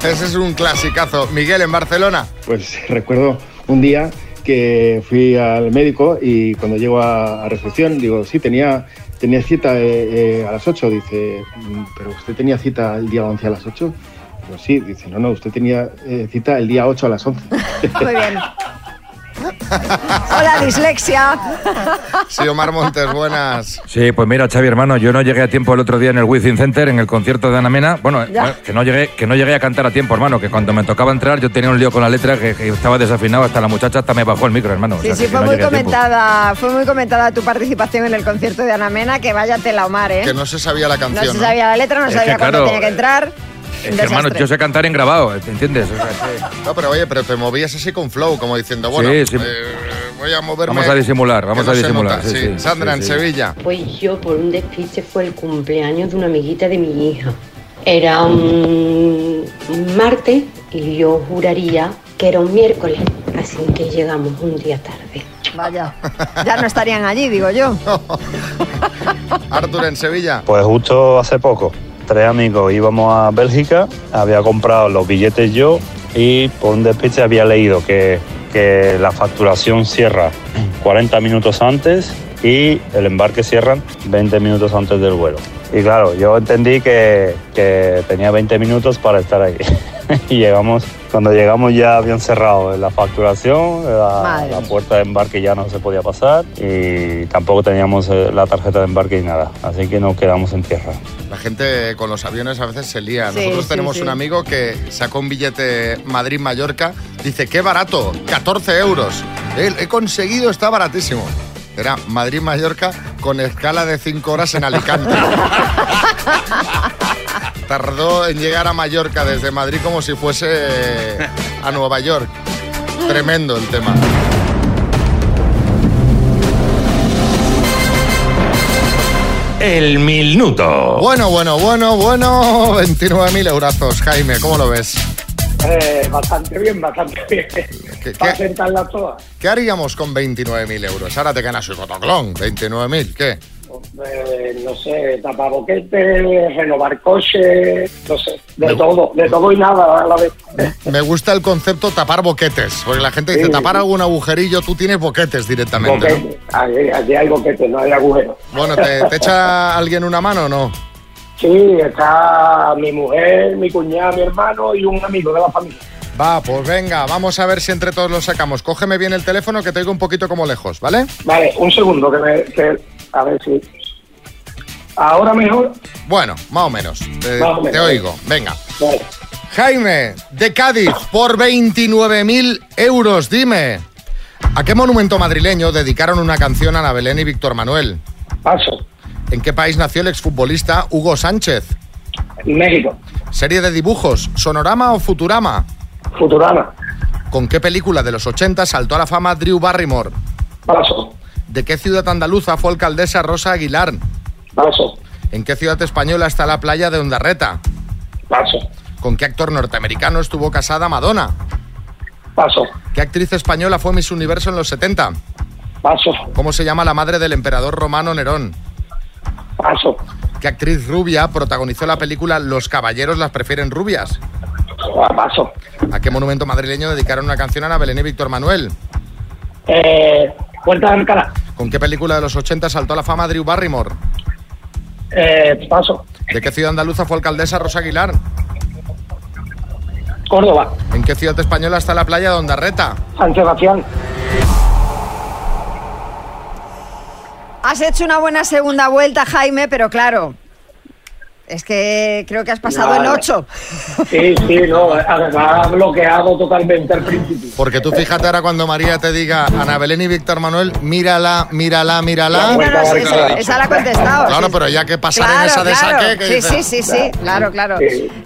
Ese es un clasicazo. Miguel, en Barcelona. Pues recuerdo un día que fui al médico y cuando llego a, a recepción digo, sí, tenía, tenía cita eh, eh, a las 8. Dice, "Mm, pero usted tenía cita el día 11 a las 8. Digo, sí, dice, no, no, usted tenía eh, cita el día 8 a las 11. Muy bien. Hola, dislexia. Sí, Omar Montes, buenas. Sí, pues mira, Xavi, hermano, yo no llegué a tiempo el otro día en el Wizzing Center, en el concierto de Ana Mena. Bueno, Ya. bueno, que no llegué, que no llegué a cantar a tiempo, hermano, que cuando me tocaba entrar yo tenía un lío con la letra que, que estaba desafinado, hasta la muchacha hasta me bajó el micro, hermano. O Sí, sea, sí, que- que fue no muy comentada, fue muy comentada tu participación en el concierto de Ana Mena, que vaya tela Omar, ¿eh? Que no se sabía la No canción. se sabía la letra, no Es sabía cuándo claro, tenía que entrar. Hermano, yo sé cantar en grabado, ¿te entiendes? O sea, que- No, pero oye, pero te movías así con flow, como diciendo, bueno, Sí, sí. eh, voy a moverme. Vamos a disimular, vamos no a disimular, sí, sí, Sandra, sí, en sí. Sevilla. Pues yo por un despiste fue el cumpleaños de una amiguita de mi hija. Era un martes y yo juraría que era un miércoles, así que llegamos un día tarde. Vaya, ya no estarían allí, digo yo. Arthur, en Sevilla. Pues justo hace poco, tres amigos íbamos a Bélgica, había comprado los billetes yo y por un despiste había leído que, que la facturación cierra 40 minutos antes y el embarque cierran 20 minutos antes del vuelo. Y claro, yo entendí que, que tenía 20 minutos para estar ahí. y llegamos, cuando llegamos ya habían cerrado la facturación, la, la puerta de embarque ya no se podía pasar y tampoco teníamos eh, la tarjeta de embarque ni nada. Así que nos quedamos en tierra. La gente con los aviones a veces se lía. Sí, Nosotros sí, tenemos sí. un amigo que sacó un billete Madrid-Mallorca. Dice, qué barato, 14 euros. He, he conseguido, está baratísimo. Era Madrid-Mallorca con escala de 5 horas en Alicante. Tardó en llegar a Mallorca desde Madrid como si fuese a Nueva York. Tremendo el tema. El minuto. Bueno, bueno, bueno, bueno. 29.000 eurazos, Jaime, ¿cómo lo ves? Eh, bastante bien, bastante bien. ¿Qué, qué- sentarla toda. qué haríamos con 29.000 euros? Ahora te ganas el cotoclón. 29.000, ¿qué? Eh, no sé, tapar boquetes, renovar coches, no sé, de Me- todo, de todo y nada a la vez. Me gusta el concepto tapar boquetes, porque la gente dice Sí. tapar algún agujerillo, tú tienes boquetes directamente. Aquí, aquí hay boquetes, no hay agujeros. Bueno, ¿te, te echa alguien una mano o no? Sí, está mi mujer, mi cuñada, mi hermano y un amigo de la familia. Va, pues venga, vamos a ver si entre todos lo sacamos. Cógeme bien el teléfono que te oigo un poquito como lejos, ¿vale? Vale, un segundo que me... que- a ver si... Ahora mejor. Bueno, más o menos. Te, Más o menos. te oigo, venga. Vale. Jaime, de Cádiz, por 29.000 euros, dime. ¿A qué monumento madrileño dedicaron una canción a Ana Belén y Víctor Manuel? Paso. ¿En qué país nació el exfutbolista Hugo Sánchez? México. ¿Serie de dibujos, Sonorama o Futurama? Futurama. ¿Con qué película de los 80 saltó a la fama Drew Barrymore? Paso. ¿De qué ciudad andaluza fue alcaldesa Rosa Aguilar? Paso. ¿En qué ciudad española está la playa de Ondarreta? Paso. ¿Con qué actor norteamericano estuvo casada Madonna? Paso. ¿Qué actriz española fue Miss Universo en los 70? Paso. ¿Cómo se llama la madre del emperador romano Nerón? Paso. ¿Qué actriz rubia protagonizó la película Los caballeros las prefieren rubias? Paso. ¿A qué monumento madrileño dedicaron una canción a Ana Belén y Víctor Manuel? Eh, Puerta de Alcalá. ¿Con qué película de los 80 saltó a la fama Drew Barrymore? Eh, paso. ¿De qué ciudad andaluza fue alcaldesa Rosa Aguilar? Córdoba. ¿En qué ciudad española está la playa de Ondarreta? San Sebastián. Has hecho una buena segunda vuelta, Jaime, pero claro, es que creo que has pasado el Nada. 8. Sí, sí, no. Además, ha bloqueado totalmente al principio. Porque tú fíjate ahora cuando María te diga Ana Belén y Víctor Manuel, mírala, mírala, mírala. No, no, sí, sí, esa la ha contestado. Claro, sí, pero ya que pasar en Claro, esa de claro. saque, que Sí, sí, sí, sí, claro, claro.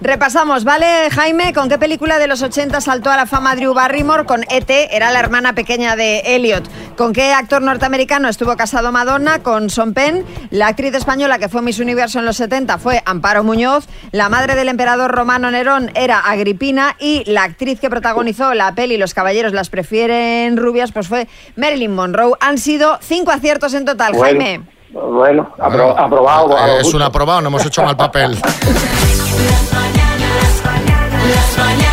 Repasamos, ¿vale, Jaime? ¿Con qué película de los 80 saltó a la fama Drew Barrymore? Con E.T., era la hermana pequeña de Elliot. ¿Con qué actor norteamericano estuvo casado Madonna? Con Son Penn. La actriz española que fue Miss Universo en los 70 fue Amparo Muñoz, la madre del emperador romano Nerón era Agripina y la actriz que protagonizó la peli Los caballeros las prefieren rubias pues fue Marilyn Monroe. Han sido cinco aciertos en total, Jaime. Bueno, aprobado. Eh, es un aprobado, no hemos hecho mal papel.